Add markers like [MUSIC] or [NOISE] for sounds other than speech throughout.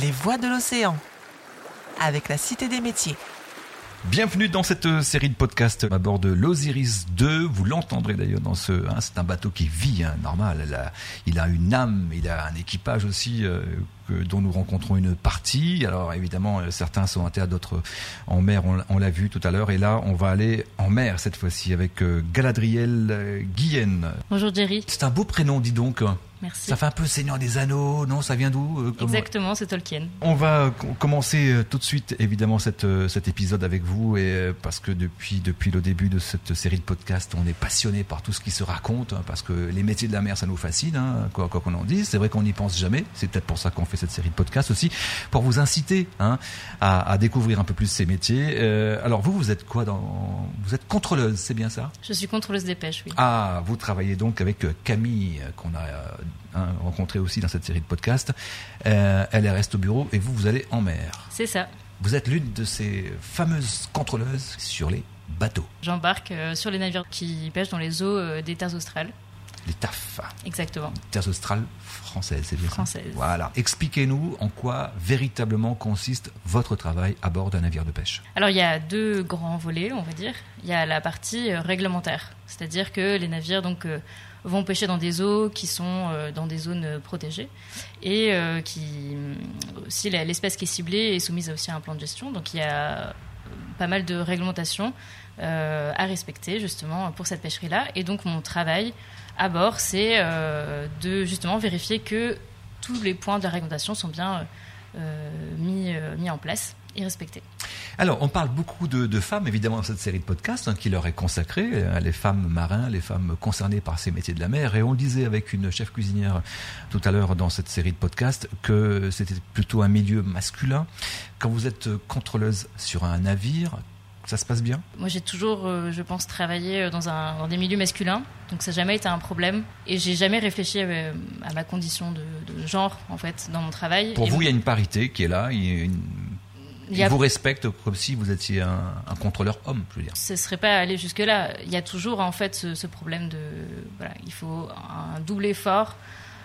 Les voix de l'océan, avec la Cité des métiers. Bienvenue dans cette série de podcasts à bord de l'Osiris 2. Vous l'entendrez d'ailleurs dans ce. Hein, c'est un bateau qui vit, hein, normal. Il a, une âme, il a un équipage aussi euh, dont nous rencontrons une partie. Alors évidemment, euh, certains sont en terre, d'autres en mer. On, on l'a vu tout à l'heure. Et là, on va aller en mer cette fois-ci avec euh, Galadriel euh, Guillen. Bonjour Jerry. C'est un beau prénom, dis donc. Merci. Ça fait un peu Seigneur des Anneaux, non? Ça vient d'où comment- Exactement, c'est Tolkien. On va co- commencer tout de suite, évidemment, cette, cet épisode avec vous, et parce que depuis, depuis le début de cette série de podcasts, on est passionné par tout ce qui se raconte, hein, parce que les métiers de la mer, ça nous fascine, hein, quoi quoi qu'on en dise. C'est vrai qu'on n'y pense jamais. C'est peut-être pour ça qu'on fait cette série de podcasts aussi, pour vous inciter hein, à, à découvrir un peu plus ces métiers. Euh, alors vous, vous êtes quoi dans Vous êtes contrôleuse, c'est bien ça? Je suis contrôleuse des pêches, oui. ah, vous travaillez donc avec euh, Camille, euh, qu'on a hein, rencontré aussi dans cette série de podcasts. Euh, elle reste au bureau et vous, vous allez en mer. C'est ça. Vous êtes l'une de ces fameuses contrôleuses sur les bateaux, J'embarque euh, sur les navires qui pêchent dans les eaux des terres australes. Les TAF, Exactement. terres australes françaises, c'est bien ça Françaises. Voilà. Expliquez-nous en quoi véritablement consiste votre travail à bord d'un navire de pêche. Alors il y a deux grands volets, on va dire. Il y a la partie euh, réglementaire, c'est-à-dire que les navires donc euh, vont pêcher dans des eaux qui sont euh, dans des zones protégées et qui si l'espèce qui est ciblée est soumise aussi à un plan de gestion. Donc il y a pas mal de réglementations euh, à respecter justement pour cette pêcherie-là. Et donc mon travail à bord, c'est euh, de justement vérifier que tous les points de la réglementation sont bien euh, mis, mis en place et respectés. Alors, on parle beaucoup de, femmes, évidemment, dans cette série de podcasts hein, qui leur est consacrée, les femmes marins, les femmes concernées par ces métiers de la mer. Et on le disait avec une chef cuisinière tout à l'heure dans cette série de podcasts que c'était plutôt un milieu masculin. Quand vous êtes contrôleuse sur un navire, ça se passe bien Moi, j'ai toujours, euh, je pense, travaillé euh, dans, un, dans des milieux masculins, donc ça n'a jamais été un problème. Et j'ai jamais réfléchi euh, à ma condition de, de genre, en fait, dans mon travail. Pour Et vous, il y a une parité qui est là. Il, y a une- il a- vous respecte comme si vous étiez un, un contrôleur homme, je veux dire. ce serait pas aller jusque-là. Il y a toujours, en fait, ce, ce problème de. Voilà, il faut un double effort.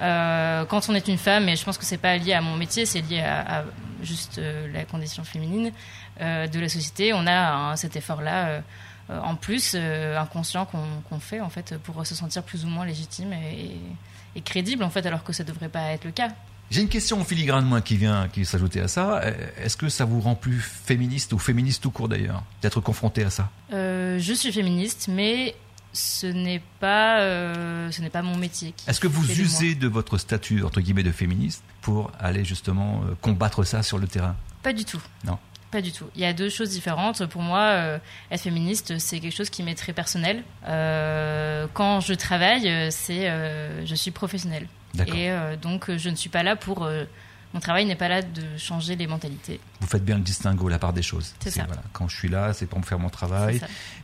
Euh, quand on est une femme, et je pense que c'est pas lié à mon métier, c'est lié à, à juste euh, la condition féminine euh, de la société. On a hein, cet effort-là en plus, inconscient qu'on fait en fait pour se sentir plus ou moins légitime et, et crédible en fait, alors que ça devrait pas être le cas. J'ai une question en filigrane moi qui vient qui s'ajouter à ça. Est-ce que ça vous rend plus féministe ou féministe tout court d'ailleurs d'être confronté à ça? Euh, je suis féministe, mais ce n'est pas, euh, ce n'est pas mon métier. Est-ce que vous usez de votre statut entre guillemets de féministe pour aller justement euh, combattre ça sur le terrain? Pas du tout. Non. Pas du tout. Il y a deux choses différentes. Pour moi, euh, être féministe, c'est quelque chose qui m'est très personnel. Quand je travaille, c'est, je suis professionnelle. Et donc, je ne suis pas là pour. Mon travail n'est pas là de changer les mentalités. Vous faites bien le distinguo, la part des choses. C'est ça. Voilà. Quand je suis là, c'est pour me faire mon travail.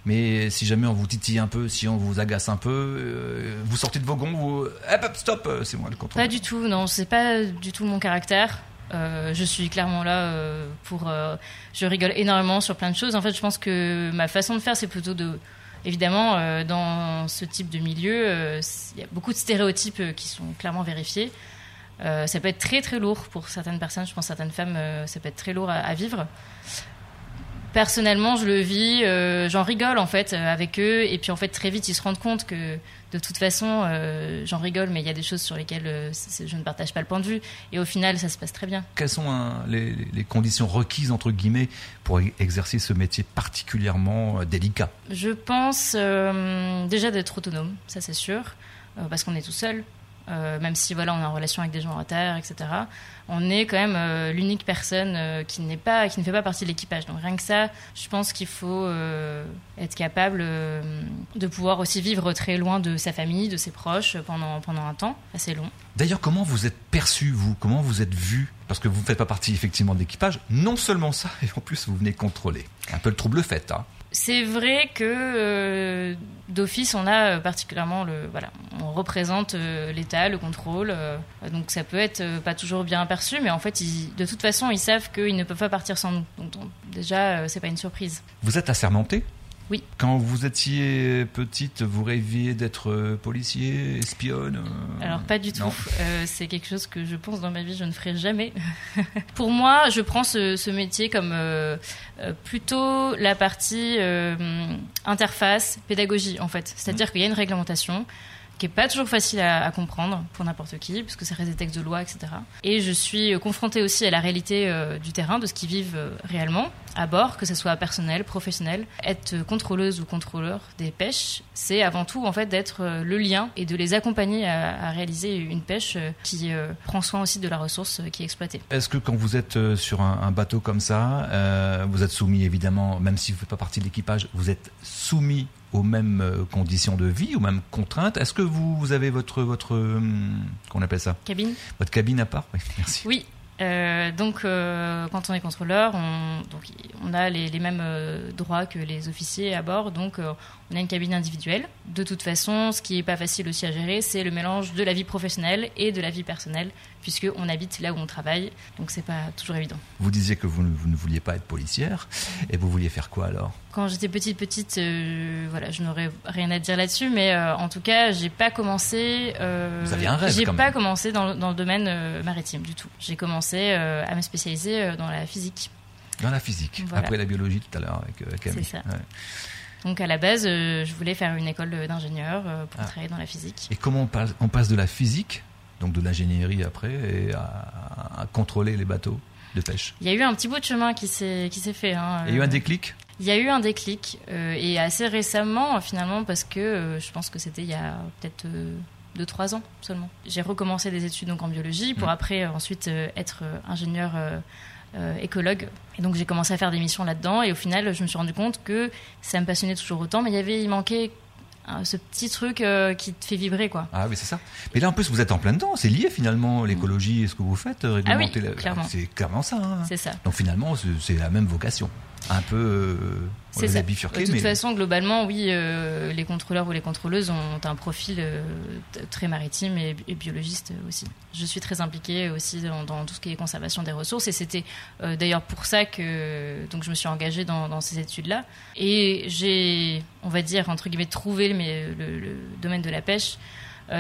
Mais si jamais on vous titille un peu, si on vous agace un peu, euh, vous sortez de vos gonds, vous... Hop, hop, stop, euh, c'est moi le contrôle. Pas du tout, non, c'est pas du tout mon caractère. Euh, je suis clairement là euh, pour. euh, je rigole énormément sur plein de choses. En fait, je pense que ma façon de faire, c'est plutôt de. Évidemment, dans ce type de milieu, il y a beaucoup de stéréotypes qui sont clairement vérifiés. Euh, ça peut être très très lourd pour certaines personnes. Je pense certaines femmes, euh, ça peut être très lourd à, à vivre. Personnellement, je le vis, euh, j'en rigole en fait avec eux, et puis en fait très vite ils se rendent compte que de toute façon j'en rigole, mais il y a des choses sur lesquelles je ne partage pas le point de vue, et au final ça se passe très bien. Quelles sont hein, les, les conditions requises, entre guillemets, pour exercer ce métier particulièrement délicat? Je pense déjà d'être autonome, ça c'est sûr, parce qu'on est tout seul. Euh, même si voilà, on est en relation avec des gens à terre, etc. On est quand même euh, l'unique personne euh, qui n'est pas, qui ne fait pas partie de l'équipage. Donc rien que ça, je pense qu'il faut être capable de pouvoir aussi vivre très loin de sa famille, de ses proches pendant pendant un temps assez long. D'ailleurs, comment vous êtes perçu, vous? Comment vous êtes vu? Parce que vous ne faites pas partie, effectivement, de l'équipage. Non seulement ça, et en plus, vous venez contrôler. Un peu le trouble fait, hein C'est vrai que euh, d'office, on a euh, particulièrement le. Voilà, on représente euh, l'État, le contrôle. euh, donc ça peut être pas toujours bien perçu, mais en fait, ils- de toute façon, ils savent qu'ils ne peuvent pas partir sans nous. Donc, donc, déjà, c'est pas une surprise. Vous êtes assermenté Oui. Quand vous étiez petite, vous rêviez d'être euh, policier, espionne euh, Alors pas du tout. Euh, c'est quelque chose que je pense dans ma vie je ne ferai jamais. [LAUGHS] Pour moi, je prends ce, ce métier comme euh, plutôt la partie interface, pédagogie en fait. C'est-à-dire qu'il y a une réglementation qui est pas toujours facile à, comprendre pour n'importe qui, parce que ça reste des textes de loi, etc. Et je suis euh, confrontée aussi à la réalité euh, du terrain, de ce qu'ils vivent euh, réellement à bord, que ce soit personnel, professionnel. Être contrôleuse ou contrôleur des pêches, c'est avant tout en fait d'être le lien et de les accompagner à, réaliser une pêche qui prend soin aussi de la ressource qui est exploitée. Est-ce que quand vous êtes sur un, bateau comme ça, vous êtes soumis évidemment, même si vous ne faites pas partie de l'équipage, vous êtes soumis aux mêmes euh, conditions de vie, aux mêmes contraintes. Est-ce que vous, vous avez votre votre hum, qu'on appelle ça, Cabine votre cabine à part? Oui, merci. Oui. Euh, donc, euh, quand on est contrôleur, on, donc, on a les, les mêmes euh, droits que les officiers à bord. Donc, on a une cabine individuelle. De toute façon, ce qui n'est pas facile aussi à gérer, c'est le mélange de la vie professionnelle et de la vie personnelle, puisque on habite là où on travaille. Donc, c'est pas toujours évident. Vous disiez que vous, ne- vous ne vouliez pas être policière, et vous vouliez faire quoi alors? Quand j'étais petite, petite, euh, voilà, je n'aurais rien à dire là-dessus, mais euh, en tout cas, j'ai pas commencé. euh, Vous aviez un rêve, J'ai pas même. commencé dans, le- dans le domaine maritime du tout. J'ai commencé à me spécialiser dans la physique. Dans la physique, Voilà. après la biologie tout à l'heure avec Camille. C'est ça. Ouais. Donc à la base, je voulais faire une école d'ingénieur pour Ah. travailler dans la physique. Et comment on passe de la physique, donc de l'ingénierie après, et à, à contrôler les bateaux de pêche Il y a eu un petit bout de chemin qui s'est qui s'est fait. hein, Il y a eu euh, un déclic Il y a eu un déclic euh, et assez récemment euh, finalement parce que euh, je pense que c'était il y a peut-être 2-3 ans seulement. J'ai recommencé des études donc en biologie pour Mm. après euh, ensuite euh, être euh, ingénieur euh, euh, écologue. Et donc j'ai commencé à faire des missions là-dedans et au final je me suis rendu compte que ça me passionnait toujours autant mais il y avait il manquait euh, ce petit truc euh, qui te fait vibrer quoi. Ah oui, c'est ça. Mais là, en plus, vous êtes en plein dedans. C'est lié finalement, l'écologie et ce que vous faites, euh, Ah oui, réglementer. la- clairement. C'est clairement ça. hein. C'est ça. Donc finalement, c'est la même vocation. Un peu. Euh, C'est ça. bifurqué, De toute mais. façon, globalement, oui, euh, les contrôleurs ou les contrôleuses ont un profil euh, très maritime et, et biologiste aussi. Je suis très impliquée aussi dans, dans tout ce qui est conservation des ressources et c'était euh, d'ailleurs pour ça que donc je me suis engagée dans, dans ces études-là. Et j'ai, on va dire, entre guillemets, trouvé le, mais le, le domaine de la pêche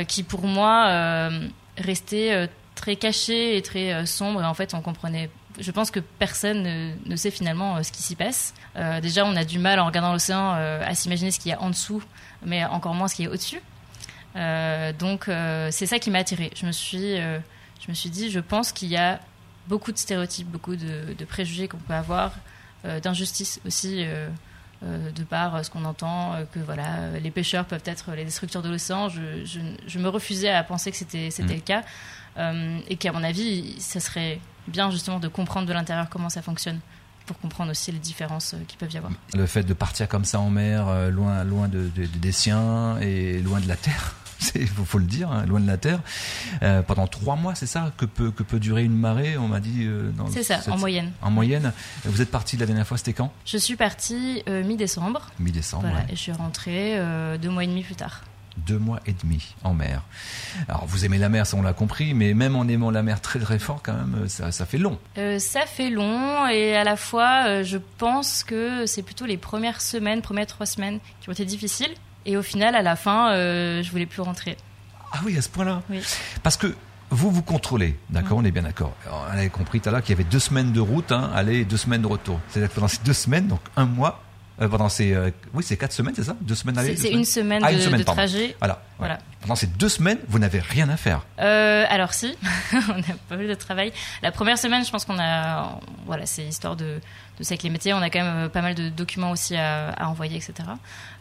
qui, pour moi, restait très caché et très sombre. Et en fait, on comprenait. Je pense que personne ne, ne sait finalement euh, ce qui s'y passe. Euh, déjà, on a du mal en regardant l'océan euh, à s'imaginer ce qu'il y a en dessous, mais encore moins ce qu'il y a au-dessus. Euh, donc, c'est ça qui m'a attirée. Je me suis, je me suis dit, je pense qu'il y a beaucoup de stéréotypes, beaucoup de, de préjugés qu'on peut avoir, d'injustice aussi. de par ce qu'on entend, que voilà, les pêcheurs peuvent être les destructeurs de l'océan. Je, je, je me refusais à penser que c'était c'était Mm. le cas, euh, et qu'à mon avis, ça serait bien justement de comprendre de l'intérieur comment ça fonctionne, pour comprendre aussi les différences euh, qui peuvent y avoir. Le fait de partir comme ça en mer, euh, loin, loin de, de- des siens et loin de la terre, [LAUGHS] il faut, faut le dire, hein, loin de la terre, euh, pendant trois mois, c'est ça que peut, que peut durer une marée, on m'a dit. euh, C'est ça, cette- en moyenne. En moyenne. Vous êtes parti la dernière fois, c'était quand? Je suis partie euh, mi-décembre, Mi-décembre. voilà, ouais. et je suis rentrée deux mois et demi plus tard. Deux mois et demi en mer. Alors vous aimez la mer, ça on l'a compris, mais même en aimant la mer très très fort, quand même, ça, ça fait long. Euh, ça fait long et à la fois, euh, je pense que c'est plutôt les premières semaines, premières trois semaines qui ont été difficiles. Et au final, à la fin, euh, je voulais plus rentrer. Ah oui, à ce point-là. Oui. Parce que vous vous contrôlez, d'accord, on est bien d'accord. On avait compris tout à l'heure qu'il y avait deux semaines de route, hein, aller et deux semaines de retour. C'est-à-dire que pendant ces deux semaines, donc un mois, pendant ces, euh, oui, c'est quatre semaines, c'est ça? Deux semaines aller. C'est une semaine Ah, de, une semaine, de pardon. trajet. Voilà. Voilà. Pendant ces deux semaines, vous n'avez rien à faire. Euh, alors si, [LAUGHS] on a pas mal de travail. La première semaine, je pense qu'on a, voilà, c'est histoire de, de s'acclimater. On a quand même euh, pas mal de documents aussi à, à envoyer, etc.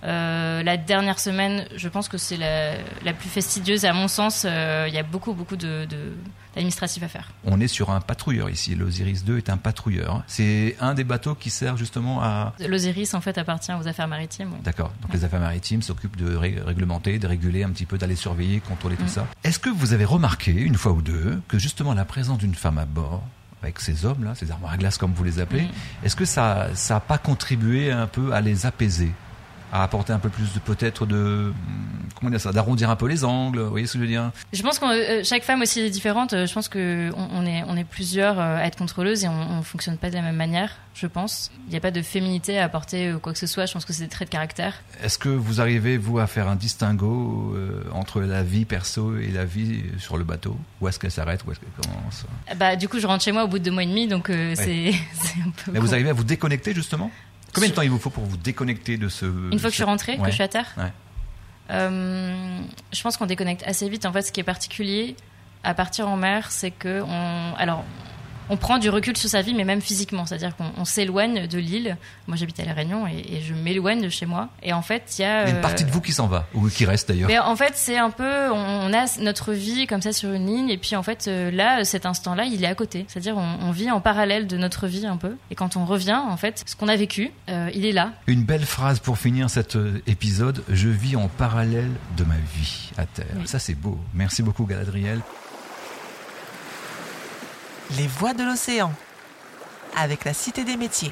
Euh, la dernière semaine, je pense que c'est la, la plus fastidieuse à mon sens. Euh, Il y a beaucoup, beaucoup de, de d'administratif à faire. On est sur un patrouilleur ici. L'Osiris 2 est un patrouilleur. C'est un des bateaux qui sert justement à. L'Osiris, en fait, appartient aux affaires maritimes. D'accord. Donc les affaires maritimes s'occupent de ré- réglementer, de réguler un petit peu, d'aller surveiller, contrôler tout ça. Est-ce que vous avez remarqué une fois ou deux que justement la présence d'une femme à bord avec ces hommes là, ces armoires à glace comme vous les appelez, Mm. est-ce que ça ça a pas contribué un peu à les apaiser? À apporter un peu plus de peut-être de comment dire ça, d'arrondir un peu les angles. Vous voyez ce que je veux dire? Je pense que euh, chaque femme aussi est différente. Je pense que on, est on est plusieurs euh, à être contrôleuses et on, on fonctionne pas de la même manière. Je pense. Il n'y a pas de féminité à apporter quoi que ce soit. Je pense que c'est des traits de caractère. Est-ce que vous arrivez vous à faire un distinguo entre la vie perso et la vie sur le bateau? Où est-ce qu'elle s'arrête? Où est-ce qu'elle commence? Bah du coup je rentre chez moi au bout de deux mois et demi donc [LAUGHS] c'est un peu. Mais vous arrivez à vous déconnecter justement? Combien de temps il vous faut pour vous déconnecter de ce... Une fois que je suis rentrée, que je suis à terre euh, Je pense qu'on déconnecte assez vite. En fait, ce qui est particulier à partir en mer, c'est que on... Alors, on prend du recul sur sa vie, mais même physiquement. C'est-à-dire qu'on s'éloigne de l'île. Moi, j'habite à La Réunion et, je m'éloigne de chez moi. Et en fait, il y a. Il y a une partie de vous qui s'en va, ou qui reste d'ailleurs. Mais en fait, c'est un peu. On a notre vie comme ça sur une ligne, et puis en fait, euh, là, cet instant-là, il est à côté. C'est-à-dire, on, vit en parallèle de notre vie un peu. Et quand on revient, en fait, ce qu'on a vécu, euh, il est là. Une belle phrase pour finir cet euh, épisode. Je vis en parallèle de ma vie à terre. Ça, c'est beau. Merci beaucoup, Galadriel. Les voix de l'océan avec la Cité des métiers.